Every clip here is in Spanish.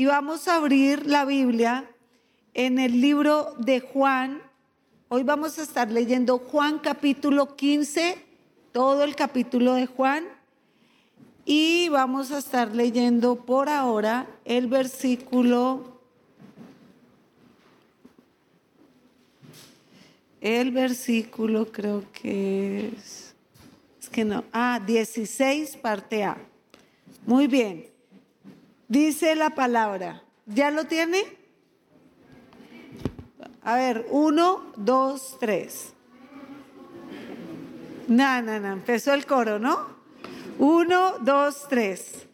y vamos a abrir la Biblia en el libro de Juan. Hoy vamos a estar leyendo Juan capítulo 15, todo el capítulo de Juan. Y vamos a estar leyendo por ahora el versículo el versículo creo que es, es que no, ah, 16 parte A. Muy bien. Dice la palabra, ¿ya lo tiene? A ver, uno, dos, tres. No, no, no, empezó el coro, ¿no? Uno, dos, tres.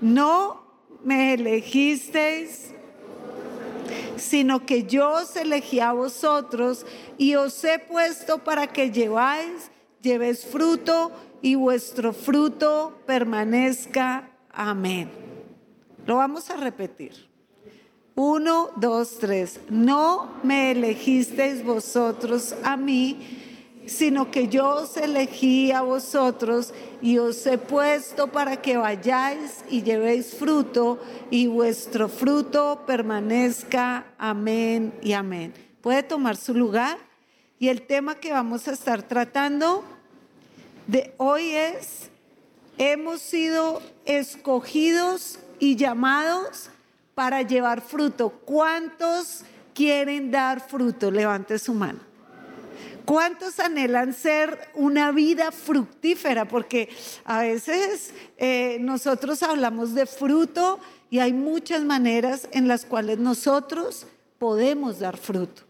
No me elegisteis sino que yo os elegí a vosotros y os he puesto para que lleváis, llevéis fruto y vuestro fruto permanezca. Amén. Lo vamos a repetir. Uno, dos, tres. No me elegisteis vosotros a mí, sino que yo os elegí a vosotros y os he puesto para que vayáis y llevéis fruto y vuestro fruto permanezca. Amén y amén. Puede tomar su lugar y el tema que vamos a estar tratando de hoy es, hemos sido escogidos y llamados para llevar fruto. ¿Cuántos quieren dar fruto? Levante su mano. ¿Cuántos anhelan ser una vida fructífera? Porque a veces eh, nosotros hablamos de fruto y hay muchas maneras en las cuales nosotros podemos dar fruto.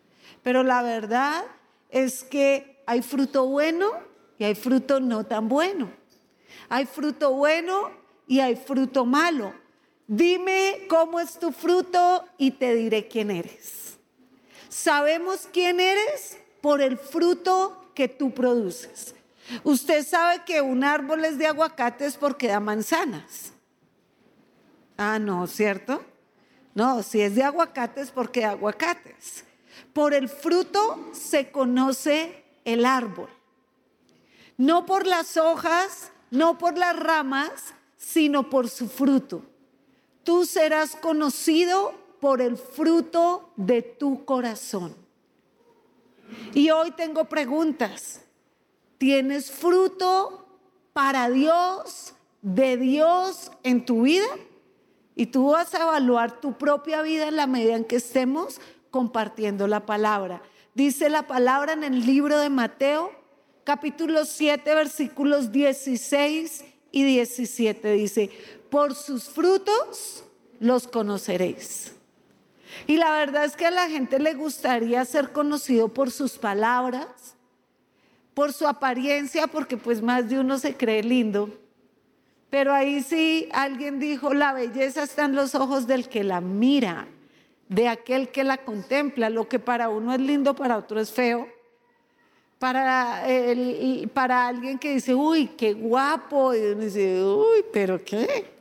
Pero la verdad es que hay fruto bueno y hay fruto no tan bueno. Hay fruto bueno y hay fruto malo. Dime cómo es tu fruto y te diré quién eres. ¿Sabemos quién eres? por el fruto que tú produces. Usted sabe que un árbol es de aguacates porque da manzanas. Ah, no, ¿cierto? No, si es de aguacates porque da aguacates. Por el fruto se conoce el árbol. No por las hojas, no por las ramas, sino por su fruto. Tú serás conocido por el fruto de tu corazón. Y hoy tengo preguntas. ¿Tienes fruto para Dios, de Dios en tu vida? Y tú vas a evaluar tu propia vida en la medida en que estemos compartiendo la palabra. Dice la palabra en el libro de Mateo, capítulo 7, versículos 16 y 17. Dice, por sus frutos los conoceréis. Y la verdad es que a la gente le gustaría ser conocido por sus palabras, por su apariencia, porque pues más de uno se cree lindo. Pero ahí sí alguien dijo, la belleza está en los ojos del que la mira, de aquel que la contempla. Lo que para uno es lindo, para otro es feo. Para, para alguien que dice, uy, qué guapo, y uno dice, uy, pero qué.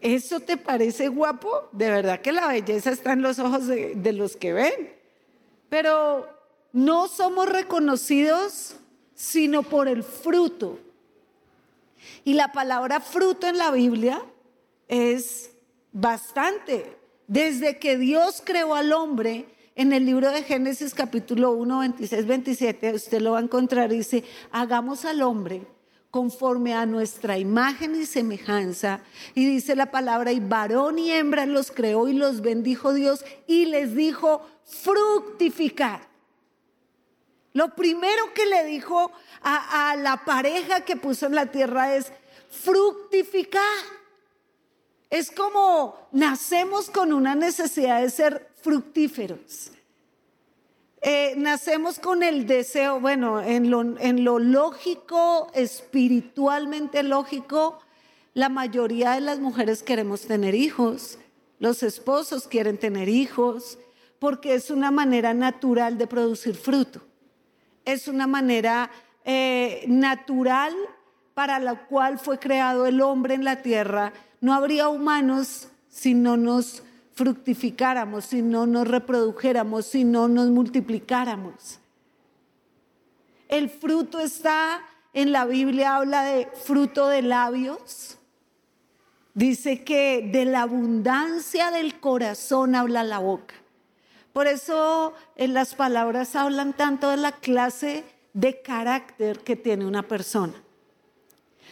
¿Eso te parece guapo? De verdad que la belleza está en los ojos de, los que ven. Pero no somos reconocidos sino por el fruto. Y la palabra fruto en la Biblia es bastante. Desde que Dios creó al hombre, en el libro de Génesis capítulo 1, 26, 27, usted lo va a encontrar, dice, hagamos al hombre conforme a nuestra imagen y semejanza. Y dice la palabra, y varón y hembra los creó y los bendijo Dios y les dijo, fructificar. Lo primero que le dijo a, la pareja que puso en la tierra es, fructificar. Es como nacemos con una necesidad de ser fructíferos. Eh, nacemos con el deseo, bueno, en lo, lógico, espiritualmente lógico, la mayoría de las mujeres queremos tener hijos, los esposos quieren tener hijos, porque es una manera natural de producir fruto. Es una manera eh, natural para la cual fue creado el hombre en la tierra. No habría humanos si no nos fructificáramos, si no nos reprodujéramos, si no nos multiplicáramos. El fruto está en la Biblia, habla de fruto de labios, Dice que de la abundancia del corazón habla la boca. Por eso en las palabras hablan tanto de la clase de carácter que tiene una persona.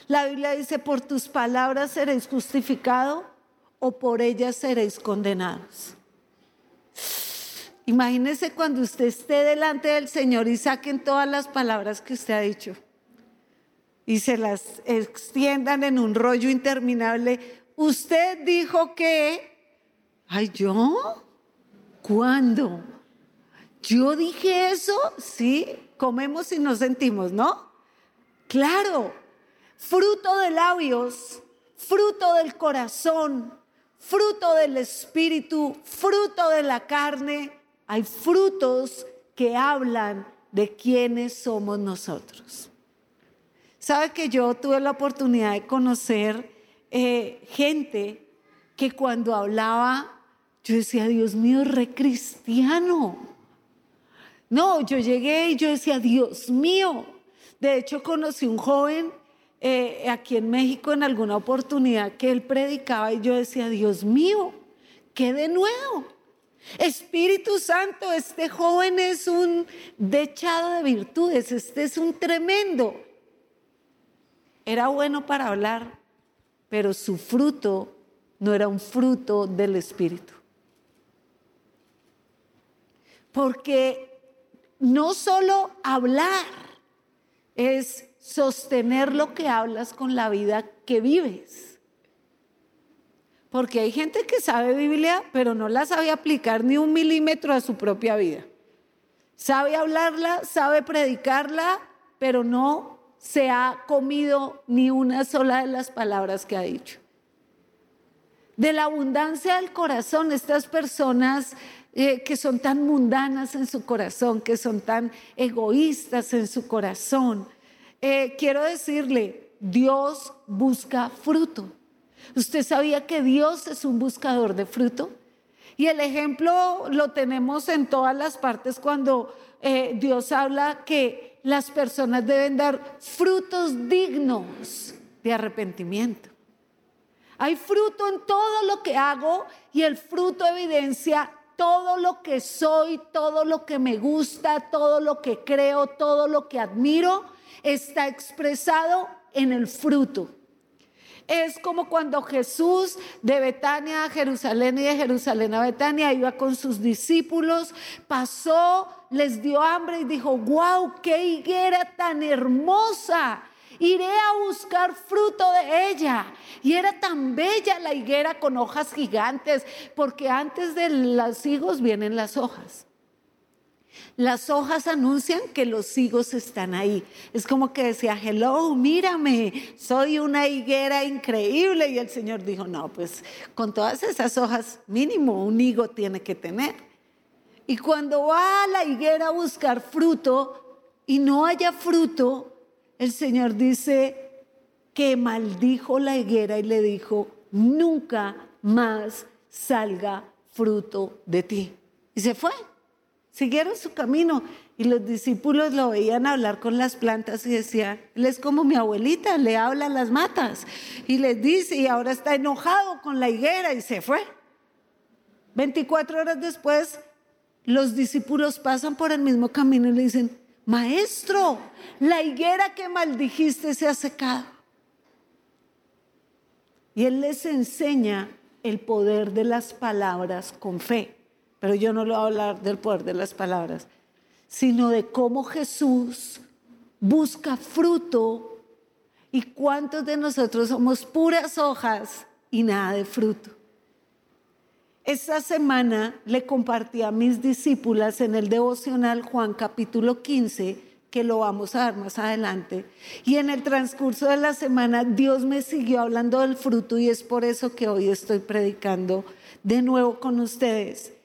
La Biblia dice, por tus palabras seréis justificado o por ellas seréis condenados. Imagínese cuando usted esté delante del Señor y saquen todas las palabras que usted ha dicho y se las extiendan en un rollo interminable. Usted dijo que, ay, yo, ¿cuándo? Yo dije eso, sí, comemos y nos sentimos, ¿no? Claro, fruto de labios, fruto del corazón, fruto del espíritu, fruto de la carne. Hay frutos que hablan de quiénes somos nosotros. Sabe que yo tuve la oportunidad de conocer eh, gente que cuando hablaba, yo decía, Dios mío, re cristiano. No, yo llegué y yo decía, Dios mío. De hecho, conocí un joven eh, aquí en México en alguna oportunidad que él predicaba y yo decía, Dios mío, ¿qué de nuevo? Espíritu Santo, este joven es un dechado de virtudes, este es un tremendo. Era bueno para hablar, pero su fruto no era un fruto del Espíritu. Porque no solo hablar es sostener lo que hablas con la vida que vives. Porque hay gente que sabe Biblia, pero no la sabe aplicar ni un milímetro a su propia vida. Sabe hablarla, sabe predicarla, pero no se ha comido ni una sola de las palabras que ha dicho. De la abundancia del corazón, estas personas eh, que son tan mundanas en su corazón, que son tan egoístas en su corazón, eh, quiero decirle, Dios busca fruto. ¿Usted sabía que Dios es un buscador de fruto? Y el ejemplo lo tenemos en todas las partes cuando eh, Dios habla que las personas deben dar frutos dignos de arrepentimiento. Hay fruto en todo lo que hago y el fruto evidencia todo lo que soy, todo lo que me gusta, todo lo que creo, todo lo que admiro está expresado en el fruto. Es como cuando Jesús de Betania a Jerusalén y de Jerusalén a Betania iba con sus discípulos, pasó, les dio hambre y dijo, wow, qué higuera tan hermosa. Iré a buscar fruto de ella. Y era tan bella la higuera con hojas gigantes, porque antes de los higos vienen las hojas. Las hojas anuncian que los higos están ahí. Es como que decía, hello, mírame, soy una higuera increíble. Y el Señor dijo, no, pues con todas esas hojas, mínimo un higo tiene que tener. Y cuando va a la higuera a buscar fruto y no haya fruto, el Señor dice que maldijo la higuera y le dijo, nunca más salga fruto de ti. Y se fue. Siguieron su camino y los discípulos lo veían hablar con las plantas y decía, él es como mi abuelita, le habla a las matas y les dice y ahora está enojado con la higuera y se fue. 24 horas después, los discípulos pasan por el mismo camino y le dicen, maestro, la higuera que maldijiste se ha secado. Y él les enseña el poder de las palabras con fe pero yo no lo voy a hablar del poder de las palabras, sino de cómo Jesús busca fruto y cuántos de nosotros somos puras hojas y nada de fruto. Esta semana le compartí a mis discípulas en el devocional Juan capítulo 15, que lo vamos a dar más adelante. Y en el transcurso de la semana Dios me siguió hablando del fruto y es por eso que hoy estoy predicando de nuevo con ustedes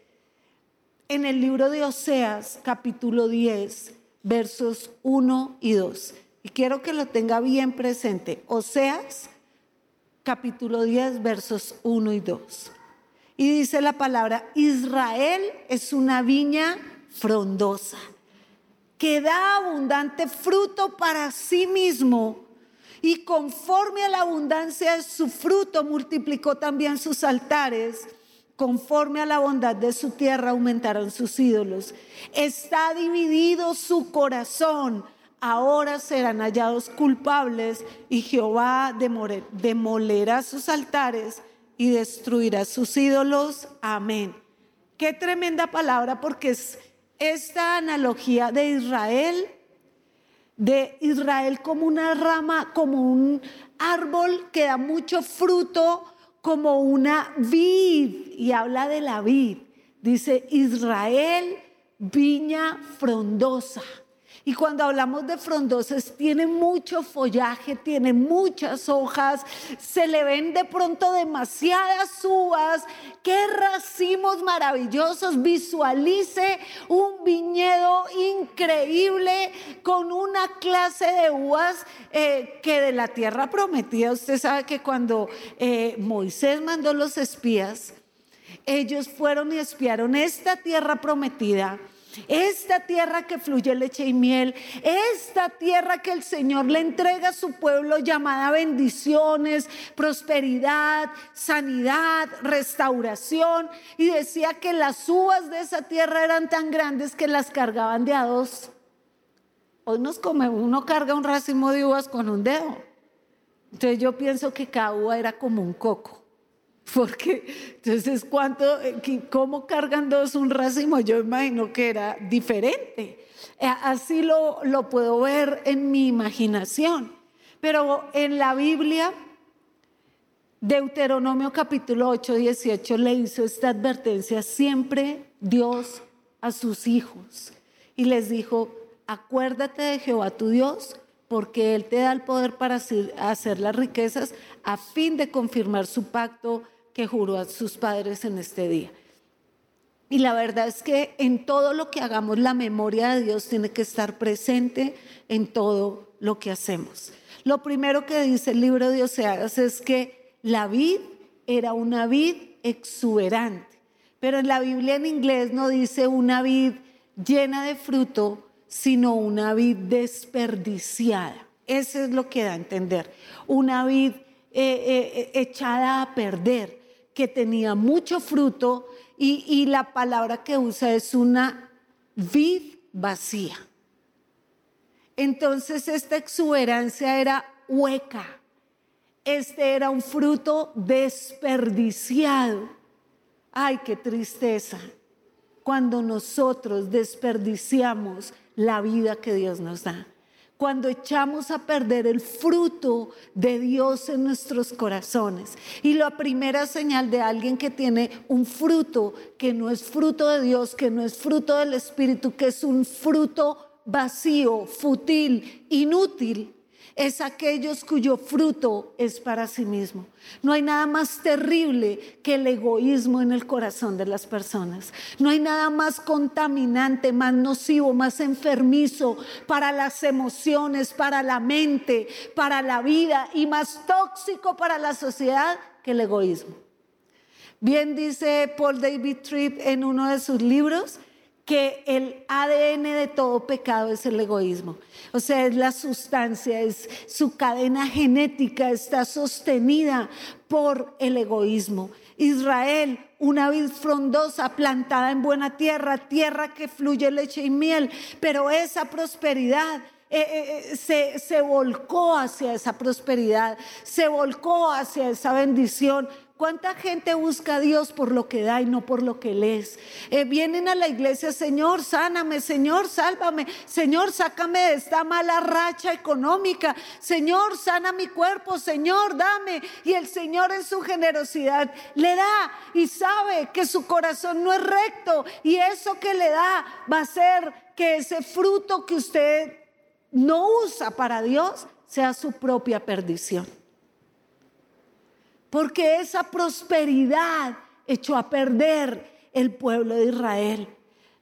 en el libro de Oseas, capítulo 10, versos 1 y 2. Y quiero que lo tenga bien presente. Oseas, capítulo 10, versos 1 y 2. Y dice la palabra, Israel es una viña frondosa, que da abundante fruto para sí mismo y conforme a la abundancia de su fruto multiplicó también sus altares. Conforme a la bondad de su tierra aumentaron sus ídolos. Está dividido su corazón. Ahora serán hallados culpables y Jehová demolerá sus altares y destruirá sus ídolos. Amén. Qué tremenda palabra porque es esta analogía de Israel de Israel como una rama, como un árbol que da mucho fruto, como una vid, y habla de la vid. Dice Israel, viña frondosa. Y cuando hablamos de frondosas, tiene mucho follaje, tiene muchas hojas, se le ven de pronto demasiadas uvas. Qué racimos maravillosos. Visualice un viñedo increíble con una clase de uvas eh, que de la tierra prometida. Usted sabe que cuando eh, Moisés mandó los espías, ellos fueron y espiaron esta tierra prometida esta tierra que fluye leche y miel, esta tierra que el Señor le entrega a su pueblo llamada bendiciones, prosperidad, sanidad, restauración. Y decía que las uvas de esa tierra eran tan grandes que las cargaban de a dos. Hoy nos come, uno carga un racimo de uvas con un dedo. Entonces yo pienso que cada uva era como un coco. Porque entonces, ¿cuánto, eh, ¿cómo cargan dos un racimo? Yo imagino que era diferente. Eh, así lo, lo puedo ver en mi imaginación. Pero en la Biblia, Deuteronomio capítulo 8, 18 le hizo esta advertencia siempre Dios a sus hijos. Y les dijo, acuérdate de Jehová tu Dios, porque Él te da el poder para hacer las riquezas a fin de confirmar su pacto que juró a sus padres en este día. Y la verdad es que en todo lo que hagamos, la memoria de Dios tiene que estar presente en todo lo que hacemos. Lo primero que dice el libro de Oseas es que la vid era una vid exuberante. Pero en la Biblia en inglés no dice una vid llena de fruto, sino una vid desperdiciada. Eso es lo que da a entender. Una vid eh, eh, echada a perder que tenía mucho fruto y, la palabra que usa es una vid vacía. Entonces esta exuberancia era hueca. Este era un fruto desperdiciado. Ay, qué tristeza cuando nosotros desperdiciamos la vida que Dios nos da cuando echamos a perder el fruto de Dios en nuestros corazones. Y la primera señal de alguien que tiene un fruto que no es fruto de Dios, que no es fruto del Espíritu, que es un fruto vacío, fútil, inútil, es aquellos cuyo fruto es para sí mismo. No hay nada más terrible que el egoísmo en el corazón de las personas. No hay nada más contaminante, más nocivo, más enfermizo para las emociones, para la mente, para la vida y más tóxico para la sociedad que el egoísmo. Bien dice Paul David Tripp en uno de sus libros, que el ADN de todo pecado es el egoísmo. O sea, es la sustancia, es su cadena genética, está sostenida por el egoísmo. Israel, una vid frondosa plantada en buena tierra, tierra que fluye leche y miel, pero esa prosperidad eh, eh, eh, se, se volcó hacia esa prosperidad, se volcó hacia esa bendición ¿Cuánta gente busca a Dios por lo que da y no por lo que lees? Eh, vienen a la iglesia, Señor, sáname, Señor, sálvame, Señor, sácame de esta mala racha económica, Señor, sana mi cuerpo, Señor, dame. Y el Señor en su generosidad le da y sabe que su corazón no es recto y eso que le da va a ser que ese fruto que usted no usa para Dios sea su propia perdición porque esa prosperidad echó a perder el pueblo de Israel.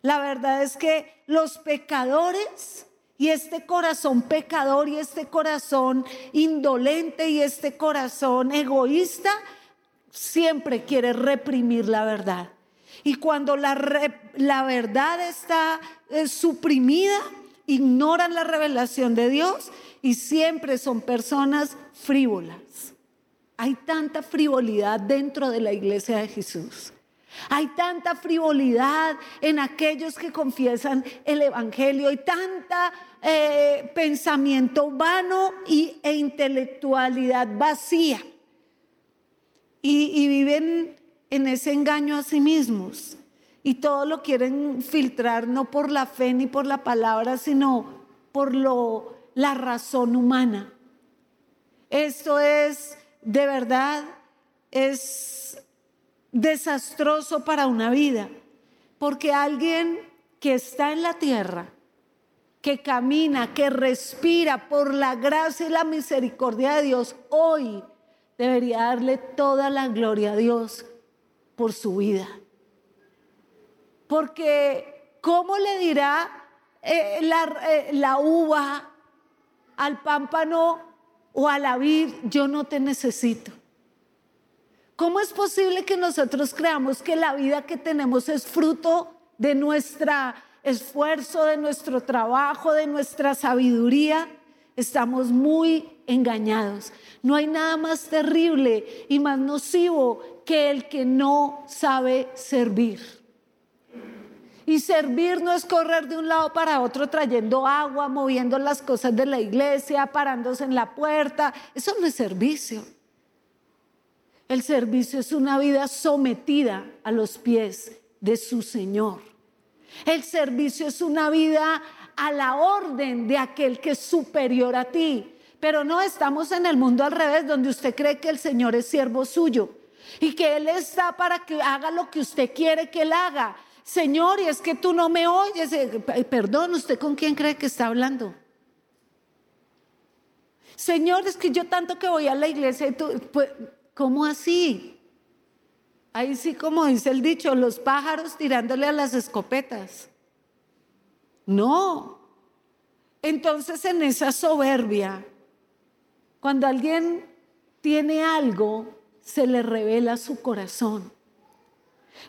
La verdad es que los pecadores y este corazón pecador y este corazón indolente y este corazón egoísta siempre quiere reprimir la verdad. Y cuando la, la verdad está eh, suprimida ignoran la revelación de Dios y siempre son personas frívolas. Hay tanta frivolidad dentro de la iglesia de Jesús. Hay tanta frivolidad en aquellos que confiesan el Evangelio y tanta eh, pensamiento vano y, e intelectualidad vacía. Y, y viven en ese engaño a sí mismos. Y todo lo quieren filtrar no por la fe ni por la palabra, sino por lo, la razón humana. Esto es, de verdad, es desastroso para una vida, porque alguien que está en la tierra, que camina, que respira por la gracia y la misericordia de Dios, hoy debería darle toda la gloria a Dios por su vida. Porque ¿cómo le dirá eh, la, eh, la uva al pámpano o a la vid, yo no te necesito? ¿Cómo es posible que nosotros creamos que la vida que tenemos es fruto de nuestro esfuerzo, de nuestro trabajo, de nuestra sabiduría? Estamos muy engañados. No hay nada más terrible y más nocivo que el que no sabe servir. Y servir no es correr de un lado para otro trayendo agua, moviendo las cosas de la iglesia, parándose en la puerta. Eso no es servicio. El servicio es una vida sometida a los pies de su Señor. El servicio es una vida a la orden de aquel que es superior a ti. Pero no estamos en el mundo al revés, donde usted cree que el Señor es siervo suyo y que Él está para que haga lo que usted quiere que Él haga. Señor, y es que tú no me oyes. Eh, perdón, ¿usted con quién cree que está hablando? Señor, es que yo tanto que voy a la iglesia y tú, pues, ¿Cómo así? Ahí sí, como dice el dicho, los pájaros tirándole a las escopetas. No. Entonces en esa soberbia, cuando alguien tiene algo, se le revela su corazón.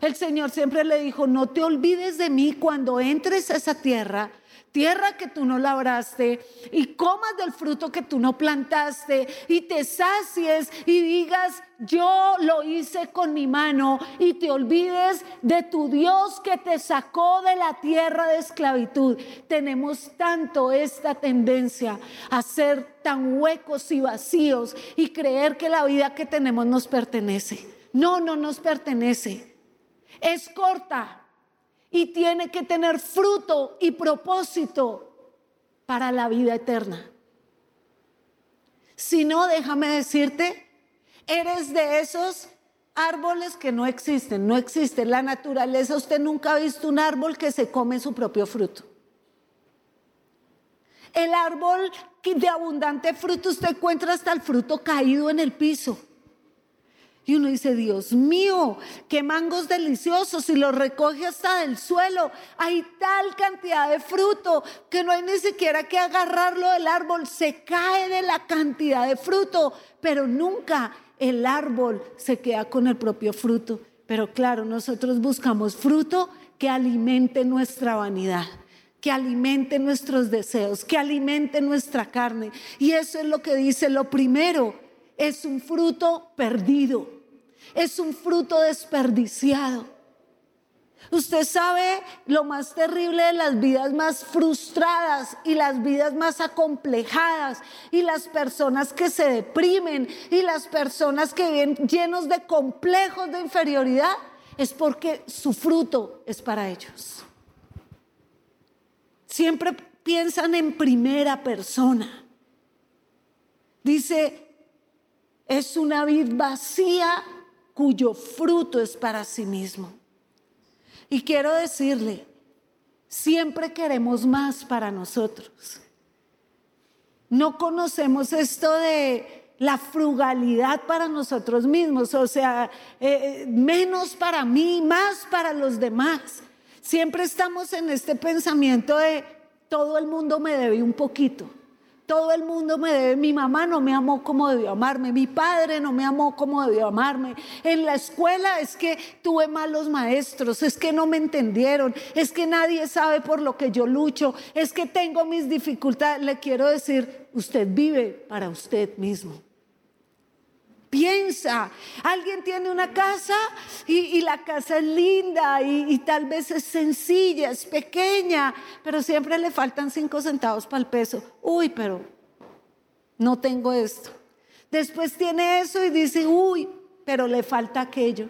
El Señor siempre le dijo, no te olvides de mí cuando entres a esa tierra tierra que tú no labraste y comas del fruto que tú no plantaste y te sacies y digas, yo lo hice con mi mano y te olvides de tu Dios que te sacó de la tierra de esclavitud. Tenemos tanto esta tendencia a ser tan huecos y vacíos y creer que la vida que tenemos nos pertenece. No, no nos pertenece. Es corta, y tiene que tener fruto y propósito para la vida eterna. Si no, déjame decirte, eres de esos árboles que no existen, no existe. La naturaleza, usted nunca ha visto un árbol que se come su propio fruto. El árbol de abundante fruto, usted encuentra hasta el fruto caído en el piso. Y uno dice, Dios mío, qué mangos deliciosos. Y los recoge hasta del suelo. Hay tal cantidad de fruto que no hay ni siquiera que agarrarlo del árbol. Se cae de la cantidad de fruto. Pero nunca el árbol se queda con el propio fruto. Pero claro, nosotros buscamos fruto que alimente nuestra vanidad que alimente nuestros deseos, que alimente nuestra carne. Y eso es lo que dice lo primero es un fruto perdido, es un fruto desperdiciado. Usted sabe lo más terrible de las vidas más frustradas y las vidas más acomplejadas y las personas que se deprimen y las personas que viven llenos de complejos de inferioridad es porque su fruto es para ellos. Siempre piensan en primera persona. Dice, es una vid vacía cuyo fruto es para sí mismo. Y quiero decirle, siempre queremos más para nosotros. No conocemos esto de la frugalidad para nosotros mismos, o sea, eh, menos para mí, más para los demás. Siempre estamos en este pensamiento de todo el mundo me debe un poquito. Todo el mundo me debe, mi mamá no me amó como debió amarme, mi padre no me amó como debió amarme. En la escuela es que tuve malos maestros, es que no me entendieron, es que nadie sabe por lo que yo lucho, es que tengo mis dificultades. Le quiero decir, usted vive para usted mismo. Piensa, alguien tiene una casa y, la casa es linda y, y, tal vez es sencilla, es pequeña, pero siempre le faltan cinco centavos para el peso. Uy, pero no tengo esto. Después tiene eso y dice, uy, pero le falta aquello.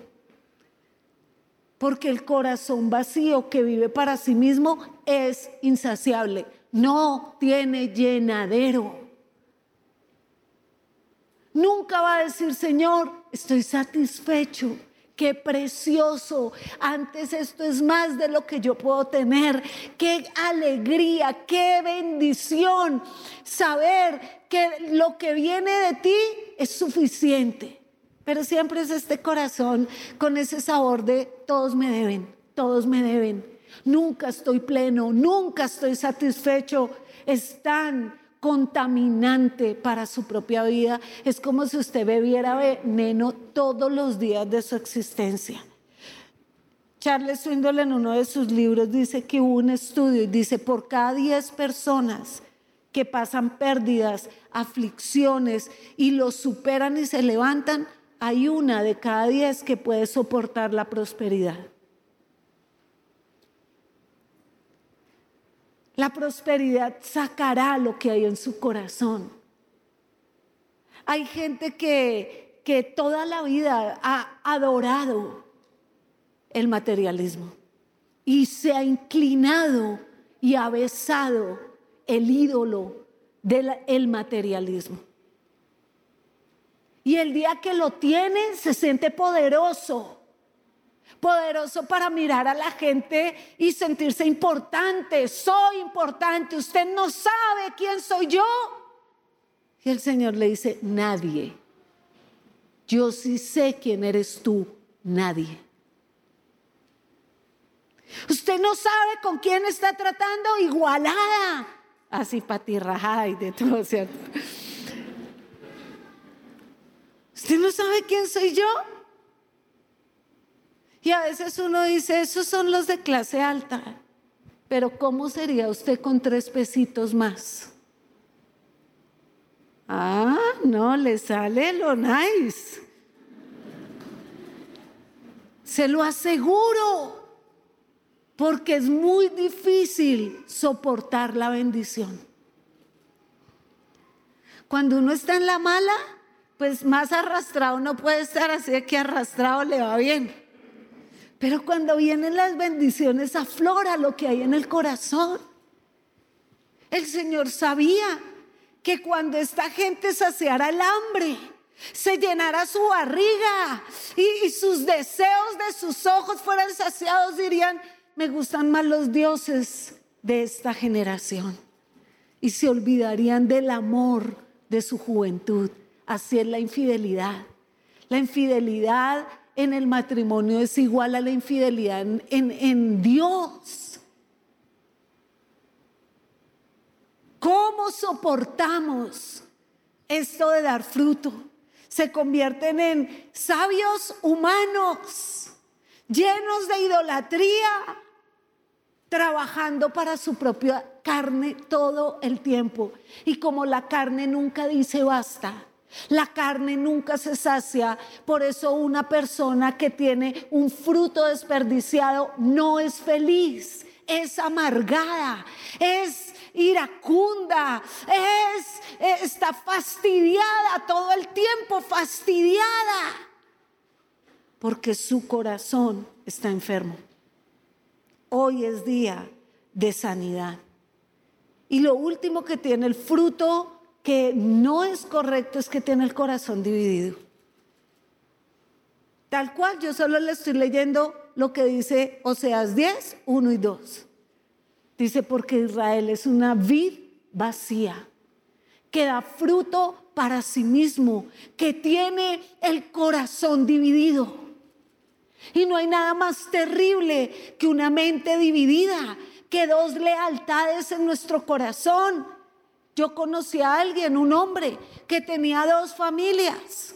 Porque el corazón vacío que vive para sí mismo es insaciable, no tiene llenadero. Nunca va a decir, Señor, estoy satisfecho. Qué precioso. Antes esto es más de lo que yo puedo tener. Qué alegría, qué bendición saber que lo que viene de ti es suficiente. Pero siempre es este corazón con ese sabor de todos me deben, todos me deben. Nunca estoy pleno, nunca estoy satisfecho. Están contaminante para su propia vida. Es como si usted bebiera veneno todos los días de su existencia. Charles Swindoll en uno de sus libros dice que hubo un estudio y dice, por cada 10 personas que pasan pérdidas, aflicciones y los superan y se levantan, hay una de cada 10 que puede soportar la prosperidad. La prosperidad sacará lo que hay en su corazón. Hay gente que, que toda la vida ha adorado el materialismo y se ha inclinado y ha besado el ídolo del materialismo. Y el día que lo tiene se siente poderoso poderoso para mirar a la gente y sentirse importante. Soy importante, usted no sabe quién soy yo. Y el Señor le dice, nadie. Yo sí sé quién eres tú, nadie. Usted no sabe con quién está tratando, igualada. Así patirrajada y de todo, ¿cierto? ¿Usted no sabe quién soy yo? Y a veces uno dice, esos son los de clase alta, pero ¿cómo sería usted con tres pesitos más? Ah, no, le sale lo nice. Se lo aseguro, porque es muy difícil soportar la bendición. Cuando uno está en la mala, pues más arrastrado no puede estar, así que arrastrado le va bien. Pero cuando vienen las bendiciones aflora lo que hay en el corazón. El Señor sabía que cuando esta gente saciara el hambre, se llenara su barriga y, sus deseos de sus ojos fueran saciados, dirían, me gustan más los dioses de esta generación. Y se olvidarían del amor de su juventud. Así es la infidelidad. La infidelidad en el matrimonio es igual a la infidelidad en, Dios. ¿Cómo soportamos esto de dar fruto? Se convierten en sabios humanos, llenos de idolatría, trabajando para su propia carne todo el tiempo. Y como la carne nunca dice basta, la carne nunca se sacia, por eso una persona que tiene un fruto desperdiciado no es feliz, es amargada, es iracunda, es está fastidiada todo el tiempo, fastidiada, porque su corazón está enfermo. Hoy es día de sanidad. Y lo último que tiene el fruto que no es correcto es que tiene el corazón dividido. Tal cual, yo solo le estoy leyendo lo que dice Oseas 10, 1 y 2. Dice, porque Israel es una vid vacía, que da fruto para sí mismo, que tiene el corazón dividido. Y no hay nada más terrible que una mente dividida, que dos lealtades en nuestro corazón Yo conocí a alguien, un hombre, que tenía dos familias.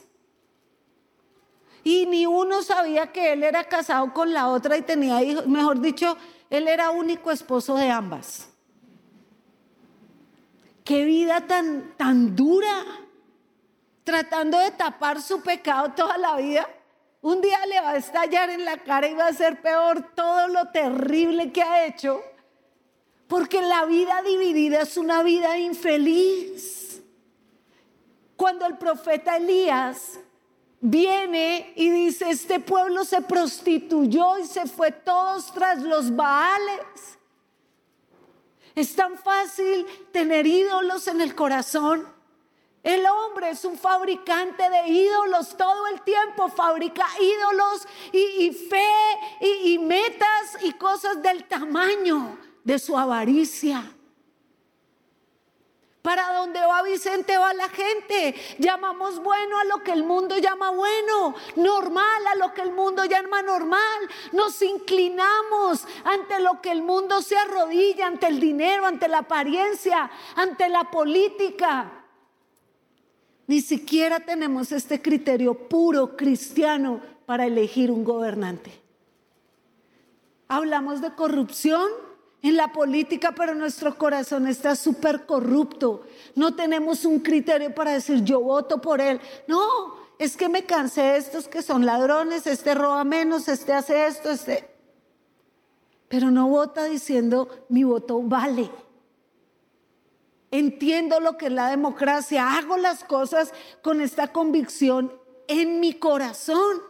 Y ni uno sabía que él era casado con la otra y tenía hijos. Mejor dicho, él era único esposo de ambas. Qué vida tan, tan dura. Tratando de tapar su pecado toda la vida. Un día le va a estallar en la cara y va a ser peor todo lo terrible que ha hecho. Porque la vida dividida es una vida infeliz. Cuando el profeta Elías viene y dice, este pueblo se prostituyó y se fue todos tras los Baales. Es tan fácil tener ídolos en el corazón. El hombre es un fabricante de ídolos todo el tiempo, fabrica ídolos y, fe y metas y cosas del tamaño de su avaricia. Para donde va Vicente va la gente. Llamamos bueno a lo que el mundo llama bueno, normal a lo que el mundo llama normal. Nos inclinamos ante lo que el mundo se arrodilla, ante el dinero, ante la apariencia, ante la política. Ni siquiera tenemos este criterio puro cristiano para elegir un gobernante. Hablamos de corrupción en la política, pero nuestro corazón está súper corrupto. No tenemos un criterio para decir yo voto por él. No, es que me cansé de estos que son ladrones, este roba menos, este hace esto, este... Pero no vota diciendo mi voto vale. Entiendo lo que es la democracia, hago las cosas con esta convicción en mi corazón.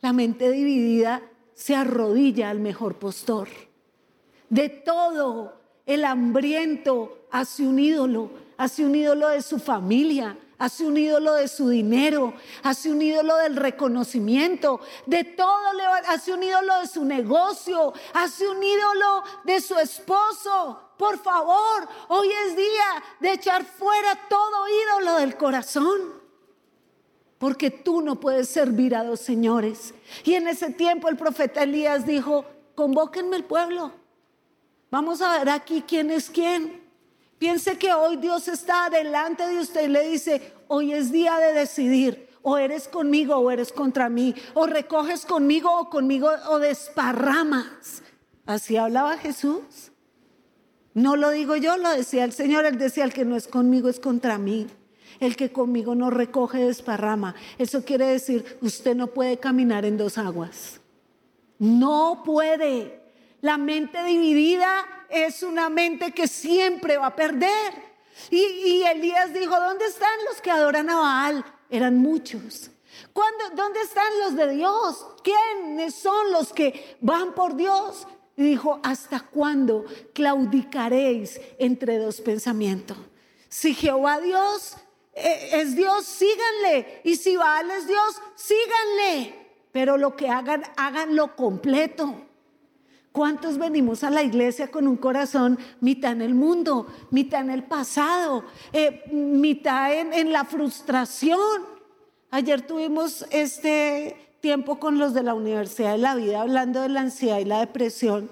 La mente dividida se arrodilla al mejor postor de todo el hambriento hace un ídolo, hace un ídolo de su familia, hace un ídolo de su dinero, hace un ídolo del reconocimiento, de todo, hace un ídolo de su negocio, hace un ídolo de su esposo. Por favor, hoy es día de echar fuera todo ídolo del corazón. Porque tú no puedes servir a dos señores. Y en ese tiempo el profeta Elías dijo, convóquenme el pueblo. Vamos a ver aquí quién es quién. Piense que hoy Dios está delante de usted y le dice, hoy es día de decidir. O eres conmigo o eres contra mí. O recoges conmigo o conmigo o desparramas. Así hablaba Jesús. No lo digo yo, lo decía el Señor. Él decía, el que no es conmigo es contra mí. El que conmigo no recoge desparrama. Eso quiere decir, usted no puede caminar en dos aguas. No puede. La mente dividida es una mente que siempre va a perder. Y, Elías dijo, ¿dónde están los que adoran a Baal? Eran muchos. ¿Dónde están los de Dios? ¿Quiénes son los que van por Dios? Y dijo, ¿hasta cuándo claudicaréis entre dos pensamientos? Si Jehová Dios eh, es Dios, síganle. Y si Baal es Dios, síganle. Pero lo que hagan, háganlo completo. ¿Cuántos venimos a la iglesia con un corazón mitad en el mundo, mitad en el pasado, eh, mitad en, en la frustración? Ayer tuvimos este tiempo con los de la Universidad de la Vida hablando de la ansiedad y la depresión.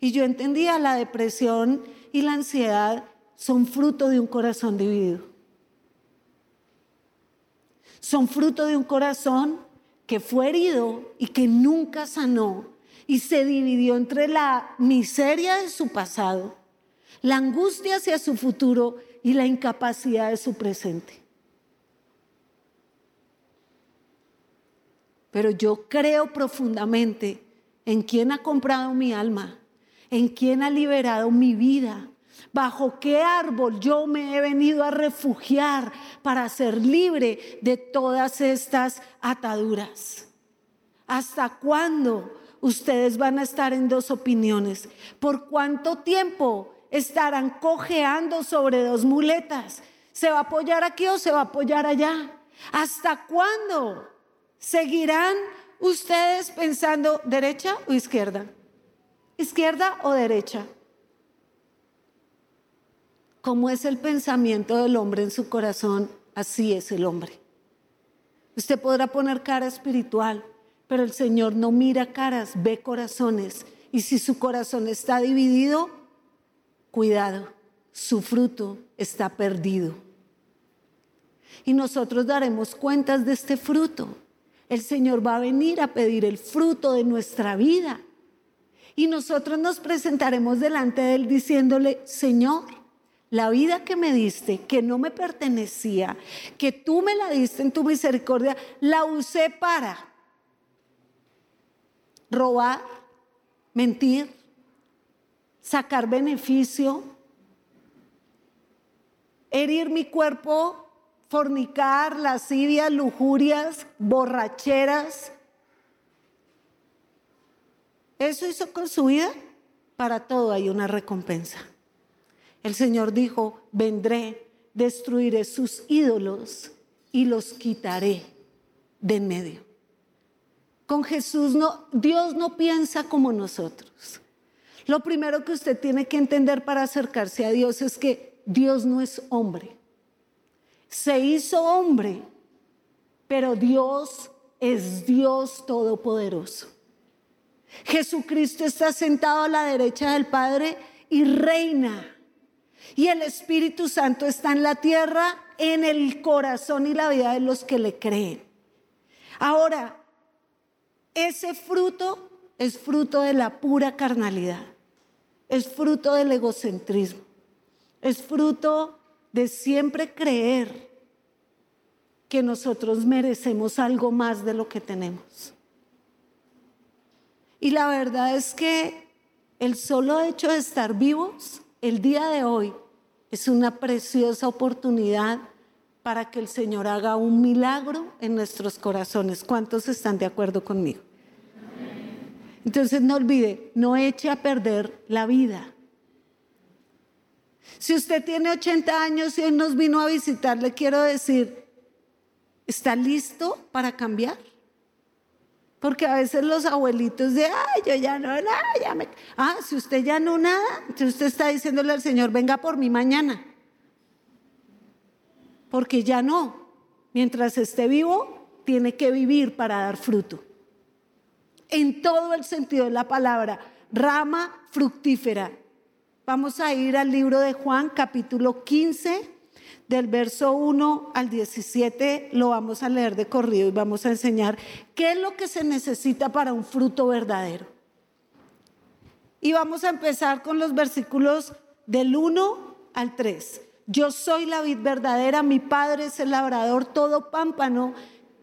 Y yo entendía la depresión y la ansiedad son fruto de un corazón dividido. Son fruto de un corazón que fue herido y que nunca sanó y se dividió entre la miseria de su pasado, la angustia hacia su futuro y la incapacidad de su presente. Pero yo creo profundamente en quien ha comprado mi alma, en quien ha liberado mi vida, bajo qué árbol yo me he venido a refugiar para ser libre de todas estas ataduras. ¿Hasta cuándo ustedes van a estar en dos opiniones. ¿Por cuánto tiempo estarán cojeando sobre dos muletas? ¿Se va a apoyar aquí o se va a apoyar allá? ¿Hasta cuándo seguirán ustedes pensando derecha o izquierda? ¿Izquierda o derecha? Como es el pensamiento del hombre en su corazón, así es el hombre. Usted podrá poner cara espiritual, pero el Señor no mira caras, ve corazones. Y si su corazón está dividido, cuidado, su fruto está perdido. Y nosotros daremos cuentas de este fruto. El Señor va a venir a pedir el fruto de nuestra vida. Y nosotros nos presentaremos delante de Él diciéndole, Señor, la vida que me diste, que no me pertenecía, que tú me la diste en tu misericordia, la usé para robar, mentir, sacar beneficio, herir mi cuerpo, fornicar, lascivias, lujurias, borracheras. Eso hizo con su vida. Para todo hay una recompensa. El Señor dijo, vendré, destruiré sus ídolos y los quitaré de en medio. Con Jesús Dios no piensa como nosotros. Lo primero que usted tiene que entender para acercarse a Dios es que Dios no es hombre. Se hizo hombre, pero Dios es Dios todopoderoso. Jesucristo está sentado a la derecha del Padre y reina. Y el Espíritu Santo está en la tierra, en el corazón y la vida de los que le creen. Ahora, ese fruto es fruto de la pura carnalidad, es fruto del egocentrismo, es fruto de siempre creer que nosotros merecemos algo más de lo que tenemos. Y la verdad es que el solo hecho de estar vivos el día de hoy es una preciosa oportunidad para que el Señor haga un milagro en nuestros corazones. ¿Cuántos están de acuerdo conmigo? Entonces no olvide, no eche a perder la vida. Si usted tiene 80 años y hoy nos vino a visitar, le quiero decir, ¿está listo para cambiar? Porque a veces los abuelitos de, ay, yo ya no, nada, ya me... Ah, si usted ya no nada, entonces usted está diciéndole al Señor, venga por mí mañana porque ya no. Mientras esté vivo, tiene que vivir para dar fruto. En todo el sentido de la palabra, rama fructífera. Vamos a ir al libro de Juan, capítulo 15, del verso 1 al 17, lo vamos a leer de corrido y vamos a enseñar qué es lo que se necesita para un fruto verdadero. Y vamos a empezar con los versículos del 1 al 3. Yo soy la vid verdadera, mi padre es el labrador, todo pámpano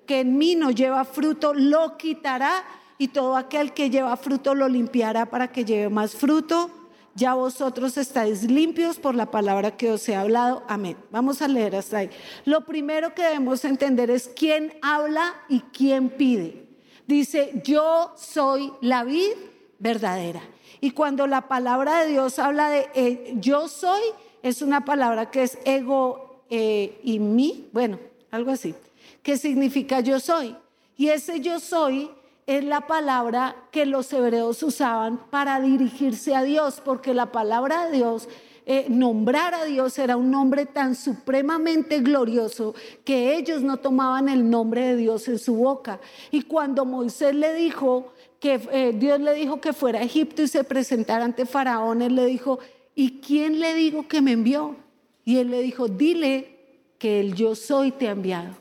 que en mí no lleva fruto lo quitará y todo aquel que lleva fruto lo limpiará para que lleve más fruto. Ya vosotros estáis limpios por la palabra que os he hablado. Amén. Vamos a leer hasta ahí. Lo primero que debemos entender es quién habla y quién pide. Dice, yo soy la vid verdadera. Y cuando la palabra de Dios habla de eh, yo soy, es una palabra que es ego eh, y mí, bueno, algo así, que significa yo soy. Y ese yo soy es la palabra que los hebreos usaban para dirigirse a Dios, porque la palabra de Dios, eh, nombrar a Dios era un nombre tan supremamente glorioso que ellos no tomaban el nombre de Dios en su boca. Y cuando Moisés le dijo que eh, Dios le dijo que fuera a Egipto y se presentara ante Faraón, él le dijo, ¿y quién le digo que me envió? Y él le dijo, dile que el yo soy te ha enviado.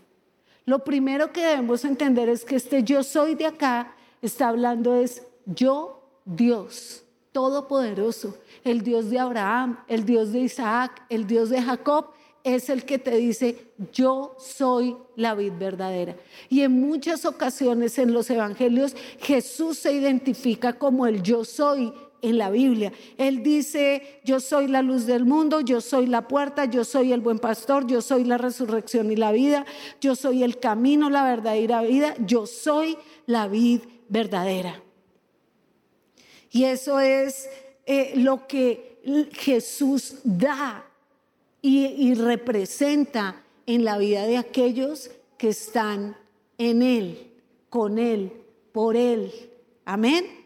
Lo primero que debemos entender es que este yo soy de acá está hablando es yo, Dios, todopoderoso, el Dios de Abraham, el Dios de Isaac, el Dios de Jacob, es el que te dice, yo soy la vid verdadera. Y en muchas ocasiones en los evangelios Jesús se identifica como el yo soy en la Biblia. Él dice, yo soy la luz del mundo, yo soy la puerta, yo soy el buen pastor, yo soy la resurrección y la vida, yo soy el camino, la verdad y la vida, yo soy la vid verdadera. Y eso es eh, lo que Jesús da y representa en la vida de aquellos que están en Él, con Él, por Él. Amén.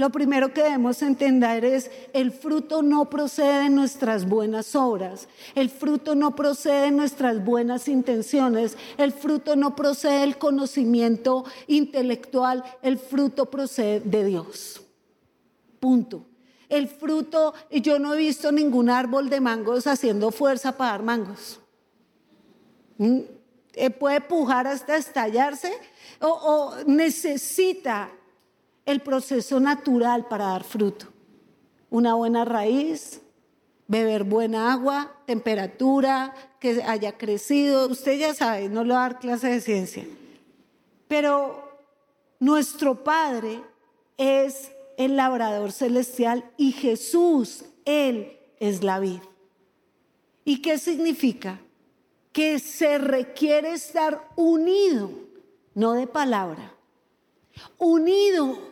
Lo primero que debemos entender es el fruto no procede de nuestras buenas obras, el fruto no procede de nuestras buenas intenciones, el fruto no procede del conocimiento intelectual, el fruto procede de Dios. Punto. el fruto, y yo no he visto ningún árbol de mangos haciendo fuerza para dar mangos. ¿Mm? Eh, puede pujar hasta estallarse o, o necesita el proceso natural para dar fruto. Una buena raíz, beber buena agua, temperatura, que haya crecido. Usted ya sabe, no le va a dar clase de ciencia. Pero nuestro Padre es el labrador celestial y Jesús, Él es la vid. ¿Y qué significa? Que se requiere estar unido, no de palabra, unido.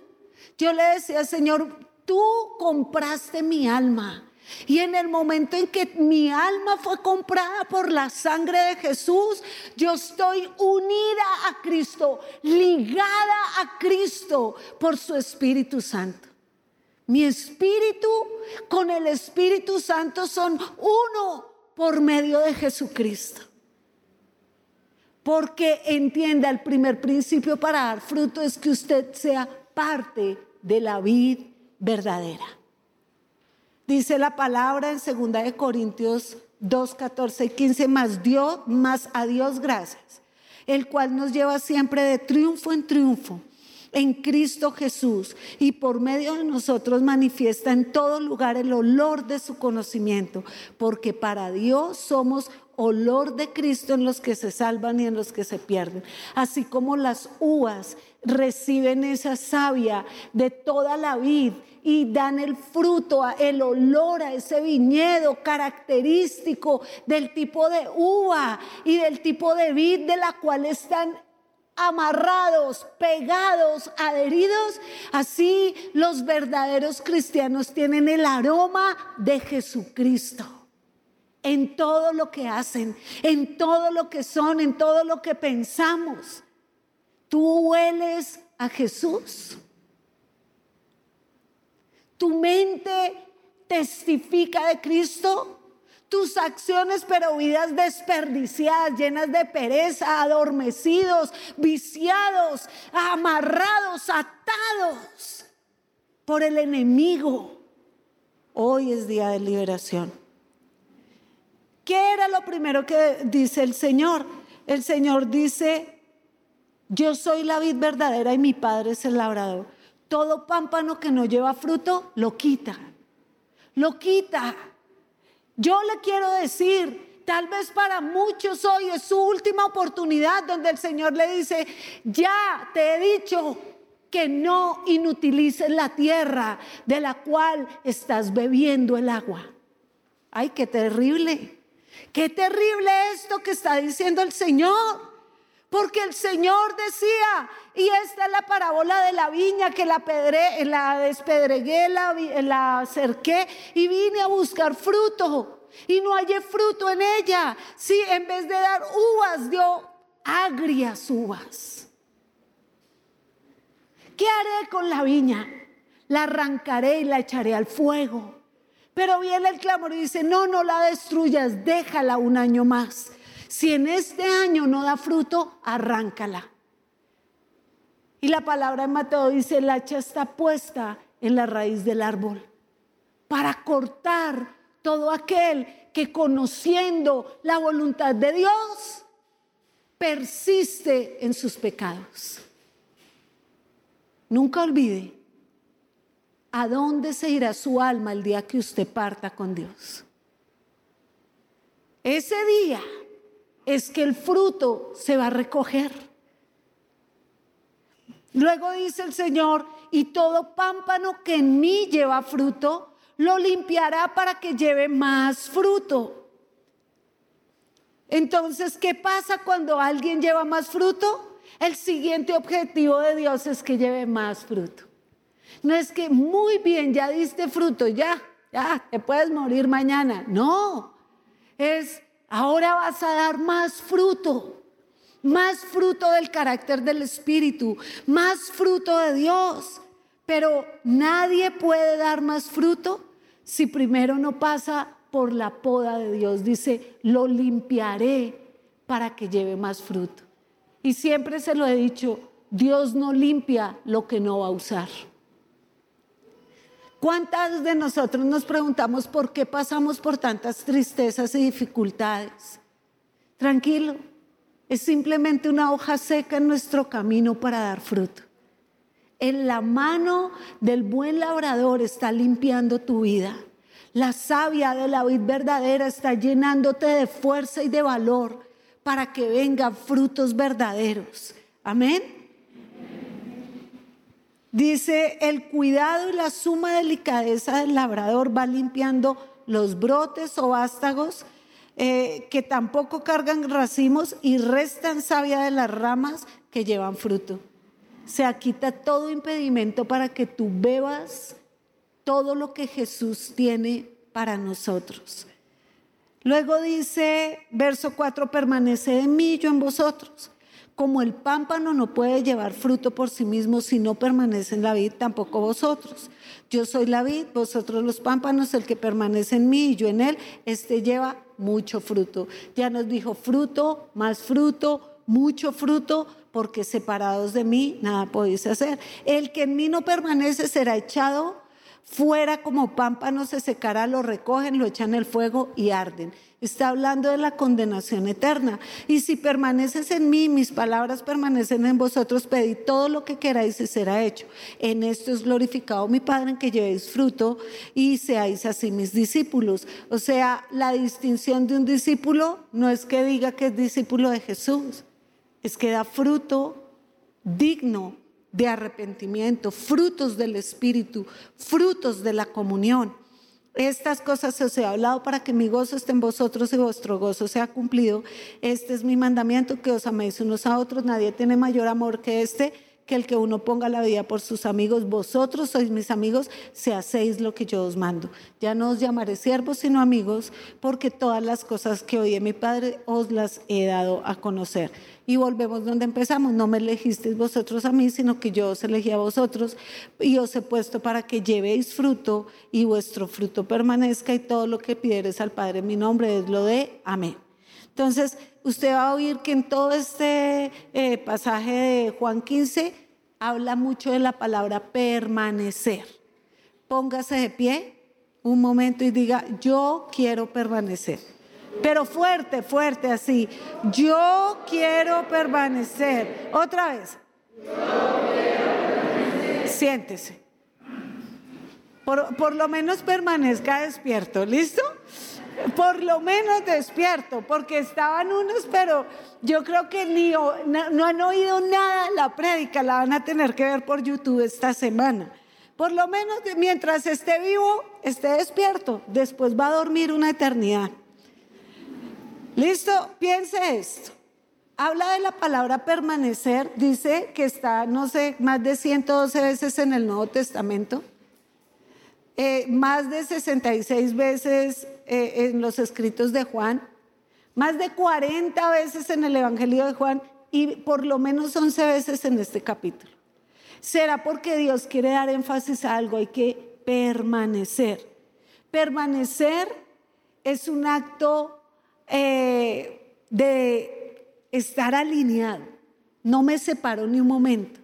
Yo le decía, Señor, tú compraste mi alma. Y en el momento en que mi alma fue comprada por la sangre de Jesús, yo estoy unida a Cristo, ligada a Cristo por su Espíritu Santo. Mi espíritu con el Espíritu Santo son uno por medio de Jesucristo. Porque entienda, el primer principio para dar fruto es que usted sea parte de la vid verdadera. Dice la palabra en 2 de Corintios 2, 14 y 15, más Dios, más a Dios gracias, el cual nos lleva siempre de triunfo en triunfo en Cristo Jesús y por medio de nosotros manifiesta en todo lugar el olor de su conocimiento, porque para Dios somos olor de Cristo en los que se salvan y en los que se pierden. Así como las uvas reciben esa savia de toda la vid y dan el fruto, el olor a ese viñedo característico del tipo de uva y del tipo de vid de la cual están amarrados, pegados, adheridos, así los verdaderos cristianos tienen el aroma de Jesucristo en todo lo que hacen, en todo lo que son, en todo lo que pensamos. Tú hueles a Jesús. Tu mente testifica de Cristo. Tus acciones, pero vidas desperdiciadas, llenas de pereza, adormecidos, viciados, amarrados, atados por el enemigo. Hoy es día de liberación. ¿Qué era lo primero que dice el Señor? El Señor dice, yo soy la vid verdadera y mi Padre es el labrador. Todo pámpano que no lleva fruto, lo quita. Lo quita. Yo le quiero decir, tal vez para muchos hoy es su última oportunidad donde el Señor le dice, ya te he dicho que no inutilices la tierra de la cual estás bebiendo el agua. Ay, qué terrible. Qué terrible esto que está diciendo el Señor. Porque el Señor decía, y esta es la parábola de la viña que la, la despedregué, la, la cerqué y vine a buscar fruto. Y no hallé fruto en ella. Sí, en vez de dar uvas, dio agrias uvas. ¿Qué haré con la viña? La arrancaré y la echaré al fuego. Pero viene el clamor y dice, no, no la destruyas, déjala un año más. Si en este año no da fruto, arráncala. Y la palabra de Mateo dice, el hacha está puesta en la raíz del árbol para cortar todo aquel que conociendo la voluntad de Dios persiste en sus pecados. Nunca olvide ¿A dónde se irá su alma el día que usted parta con Dios? Ese día es que el fruto se va a recoger. Luego dice el Señor, y todo pámpano que en mí lleva fruto, lo limpiará para que lleve más fruto. Entonces, ¿qué pasa cuando alguien lleva más fruto? El siguiente objetivo de Dios es que lleve más fruto. No es que muy bien, ya diste fruto, ya, ya, te puedes morir mañana. No, es ahora vas a dar más fruto, más fruto del carácter del Espíritu, más fruto de Dios. Pero nadie puede dar más fruto si primero no pasa por la poda de Dios. Dice, lo limpiaré para que lleve más fruto. Y siempre se lo he dicho, Dios no limpia lo que no va a usar. ¿Cuántas de nosotros nos preguntamos por qué pasamos por tantas tristezas y dificultades? Tranquilo, es simplemente una hoja seca en nuestro camino para dar fruto. En la mano del buen labrador está limpiando tu vida. La savia de la vid verdadera está llenándote de fuerza y de valor para que vengan frutos verdaderos. Amén. Dice, el cuidado y la suma delicadeza del labrador va limpiando los brotes o vástagos eh, que tampoco cargan racimos y restan savia de las ramas que llevan fruto. Se quita todo impedimento para que tú bebas todo lo que Jesús tiene para nosotros. Luego dice, verso 4, permanece en mí, yo en vosotros. Como el pámpano no puede llevar fruto por sí mismo si no permanece en la vid, tampoco vosotros. Yo soy la vid, vosotros los pámpanos, el que permanece en mí y yo en él, este lleva mucho fruto. Ya nos dijo fruto, más fruto, mucho fruto, porque separados de mí nada podéis hacer. El que en mí no permanece será echado fuera como pámpano, se secará, lo recogen, lo echan el fuego y arden. Está hablando de la condenación eterna. Y si permaneces en mí, mis palabras permanecen en vosotros, pedid todo lo que queráis y será hecho. En esto es glorificado mi Padre, en que llevéis fruto y seáis así mis discípulos. O sea, la distinción de un discípulo no es que diga que es discípulo de Jesús, es que da fruto digno de arrepentimiento, frutos del Espíritu, frutos de la comunión. Estas cosas os he hablado para que mi gozo esté en vosotros y vuestro gozo sea cumplido. Este es mi mandamiento, que os améis unos a otros. Nadie tiene mayor amor que este, que el que uno ponga la vida por sus amigos. Vosotros sois mis amigos si hacéis lo que yo os mando. Ya no os llamaré siervos, sino amigos, porque todas las cosas que oí mi Padre os las he dado a conocer. Y volvemos donde empezamos. No me elegisteis vosotros a mí, sino que yo os elegí a vosotros y os he puesto para que llevéis fruto y vuestro fruto permanezca y todo lo que pidieres al Padre en mi nombre es lo de amén. Entonces, usted va a oír que en todo este eh, pasaje de Juan 15 habla mucho de la palabra permanecer. Póngase de pie un momento y diga, yo quiero permanecer. Pero fuerte, fuerte así. Yo quiero permanecer. Otra vez. Siéntese. Por, por, lo menos permanezca despierto. ¿Listo? Por lo menos despierto, porque estaban unos, pero yo creo que ni no, han oído nada la prédica, la van a tener que ver por YouTube esta semana. Por lo menos mientras esté vivo, esté despierto. Después va a dormir una eternidad. Listo, piense esto. Habla de la palabra permanecer, dice que está, no sé, más de 112 veces en el Nuevo Testamento, eh, más de 66 veces eh, en los escritos de Juan, más de 40 veces en el Evangelio de Juan y por lo menos 11 veces en este capítulo. Será porque Dios quiere dar énfasis a algo, hay que permanecer. Permanecer es un acto eh, de estar alineado. No me separo ni un momento.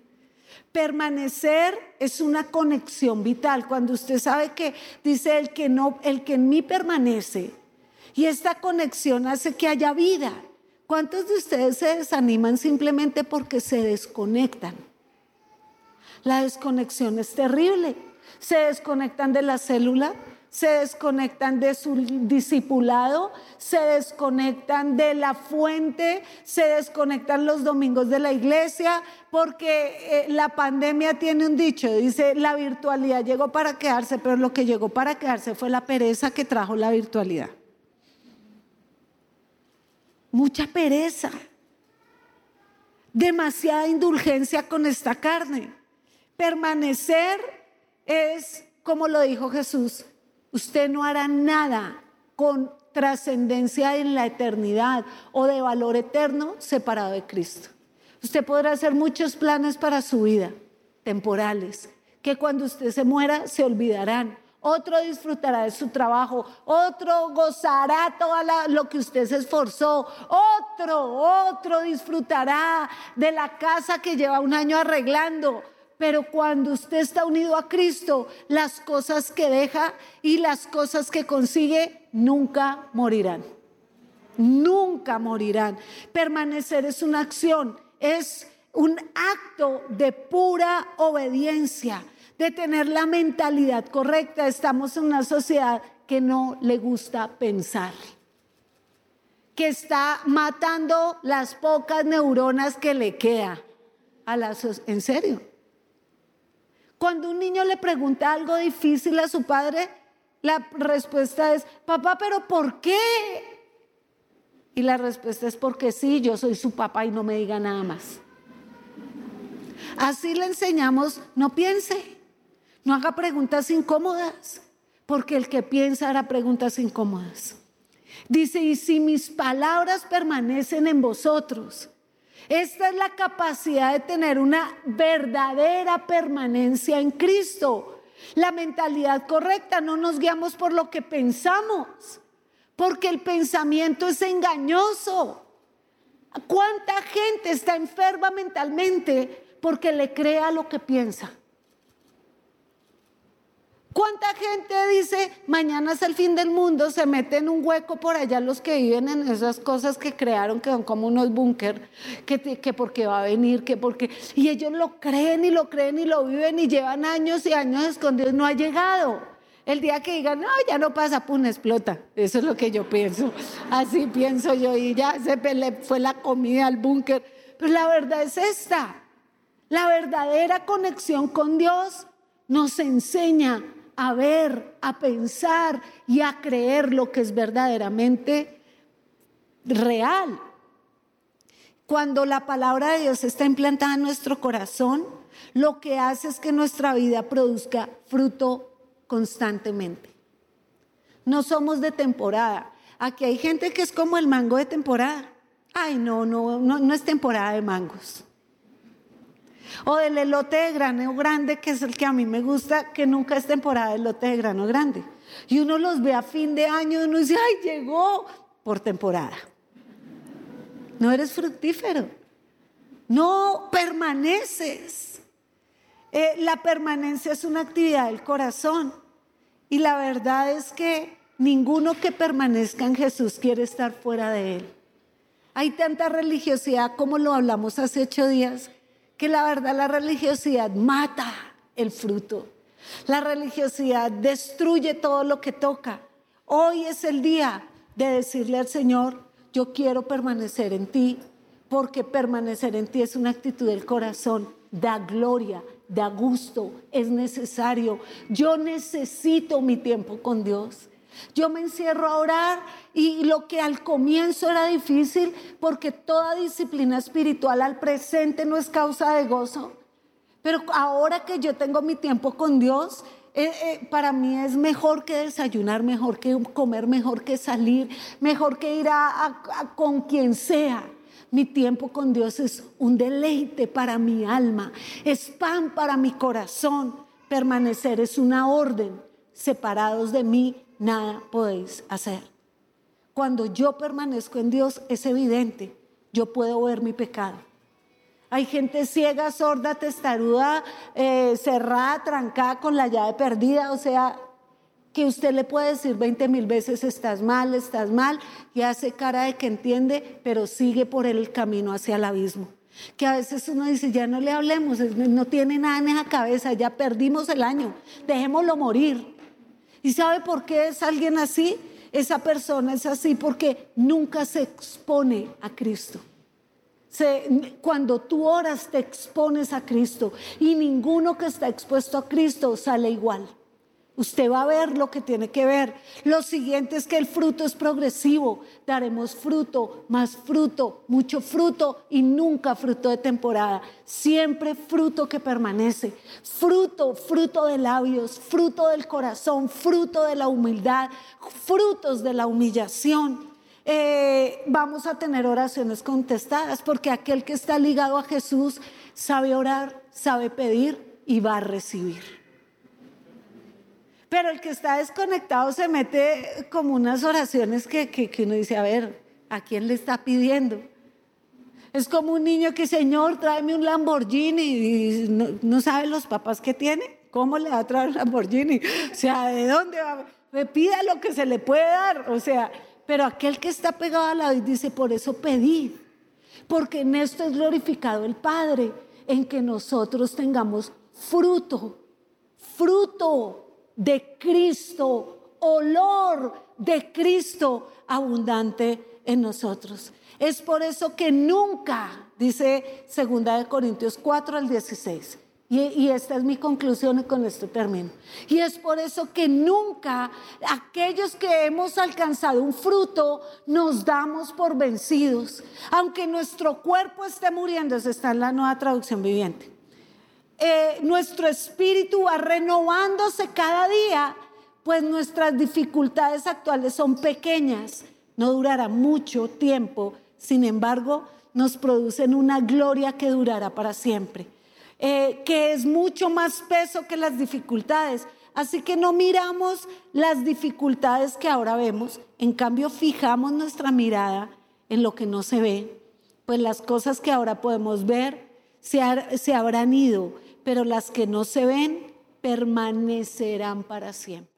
Permanecer es una conexión vital. Cuando usted sabe que dice el que no, el que en mí permanece, y esta conexión hace que haya vida. ¿Cuántos de ustedes se desaniman simplemente porque se desconectan? La desconexión es terrible. Se desconectan de la célula, se desconectan de su discipulado, se desconectan de la fuente, se desconectan los domingos de la iglesia, porque eh, la pandemia tiene un dicho, dice, la virtualidad llegó para quedarse, pero lo que llegó para quedarse fue la pereza que trajo la virtualidad. Mucha pereza, demasiada indulgencia con esta carne. Permanecer es, como lo dijo Jesús, Usted no hará nada con trascendencia en la eternidad o de valor eterno separado de Cristo. Usted podrá hacer muchos planes para su vida, temporales, que cuando usted se muera se olvidarán. Otro disfrutará de su trabajo, otro gozará todo lo que usted se esforzó, otro, otro disfrutará de la casa que lleva un año arreglando, Pero cuando usted está unido a Cristo, las cosas que deja y las cosas que consigue nunca morirán. Nunca morirán. Permanecer es una acción, es un acto de pura obediencia, de tener la mentalidad correcta. Estamos en una sociedad que no le gusta pensar, que está matando las pocas neuronas que le queda a en serio. Cuando un niño le pregunta algo difícil a su padre, la respuesta es, papá, pero ¿por qué? Y la respuesta es porque sí, yo soy su papá y no me diga nada más. Así le enseñamos, no piense, no haga preguntas incómodas, porque el que piensa hará preguntas incómodas. Dice, y si mis palabras permanecen en vosotros, esta es la capacidad de tener una verdadera permanencia en Cristo. La mentalidad correcta, no nos guiamos por lo que pensamos, porque el pensamiento es engañoso. ¿Cuánta gente está enferma mentalmente porque le crea lo que piensa? ¿Cuánta gente dice, mañana es el fin del mundo, se mete en un hueco por allá los que viven en esas cosas que crearon, que son como unos búnker, que, que porque va a venir, que porque... Y ellos lo creen y lo creen y lo viven y llevan años y años escondidos, no ha llegado. El día que digan, no, ya no pasa, pum, explota. Eso es lo que yo pienso. Así pienso yo y ya se fue la comida al búnker. Pero la verdad es esta. La verdadera conexión con Dios nos enseña a ver, a pensar y a creer lo que es verdaderamente real. Cuando la palabra de Dios está implantada en nuestro corazón, lo que hace es que nuestra vida produzca fruto constantemente. No somos de temporada. Aquí hay gente que es como el mango de temporada. Ay, no, no, no, no es temporada de mangos. O del elote de grano grande, que es el que a mí me gusta, que nunca es temporada de elote de grano grande. Y uno los ve a fin de año y uno dice, ay, llegó por temporada. No eres fructífero. No permaneces. Eh, la permanencia es una actividad del corazón. Y la verdad es que ninguno que permanezca en Jesús quiere estar fuera de Él. Hay tanta religiosidad como lo hablamos hace ocho días que la verdad la religiosidad mata el fruto. La religiosidad destruye todo lo que toca. Hoy es el día de decirle al Señor, yo quiero permanecer en ti, porque permanecer en ti es una actitud del corazón, da gloria, da gusto, es necesario. Yo necesito mi tiempo con Dios. Yo me encierro a orar y lo que al comienzo era difícil, porque toda disciplina espiritual al presente no es causa de gozo, pero ahora que yo tengo mi tiempo con Dios, eh, eh, para mí es mejor que desayunar, mejor que comer, mejor que salir, mejor que ir a, con quien sea. Mi tiempo con Dios es un deleite para mi alma, es pan para mi corazón. Permanecer es una orden. Separados de mí, nada podéis hacer. Cuando yo permanezco en Dios, es evidente, yo puedo ver mi pecado. Hay gente ciega, sorda, testaruda, eh, cerrada, trancada con la llave perdida, o sea, que usted le puede decir 20 mil veces estás mal, estás mal, y hace cara de que entiende, pero sigue por el camino hacia el abismo. Que a veces uno dice, ya no le hablemos, no tiene nada en esa cabeza, ya perdimos el año, dejémoslo morir. ¿Y sabe por qué es alguien así? Esa persona es así porque nunca se expone a Cristo. cuando tú oras te expones a Cristo y ninguno que está expuesto a Cristo sale igual. Usted va a ver lo que tiene que ver. Lo siguiente es que el fruto es progresivo. Daremos fruto, más fruto, mucho fruto y nunca fruto de temporada. Siempre fruto que permanece. Fruto, fruto de labios, fruto del corazón, fruto de la humildad, frutos de la humillación. Eh, vamos a tener oraciones contestadas porque aquel que está ligado a Jesús sabe orar, sabe pedir y va a recibir. Pero el que está desconectado se mete como unas oraciones que, que, uno dice, a ver, ¿a quién le está pidiendo? Es como un niño que, Señor, tráeme un Lamborghini y no, no sabe los papás que tiene. ¿Cómo le va a traer un Lamborghini? O sea, ¿de dónde va? Me pida lo que se le puede dar. O sea, pero aquel que está pegado a la vid dice, por eso pedí. Porque en esto es glorificado el Padre, en que nosotros tengamos fruto, fruto de Cristo, olor de Cristo abundante en nosotros. Es por eso que nunca, dice 2 Corintios 4 al 16, y, esta es mi conclusión con esto termino. Y es por eso que nunca aquellos que hemos alcanzado un fruto nos damos por vencidos. Aunque nuestro cuerpo esté muriendo, está en la nueva traducción viviente. Eh, nuestro espíritu va renovándose cada día, pues nuestras dificultades actuales son pequeñas. No durará mucho tiempo, sin embargo, nos producen una gloria que durará para siempre. Eh, que es mucho más peso que las dificultades. Así que no miramos las dificultades que ahora vemos, en cambio fijamos nuestra mirada en lo que no se ve, pues las cosas que ahora podemos ver se, se habrán ido, pero las que no se ven permanecerán para siempre.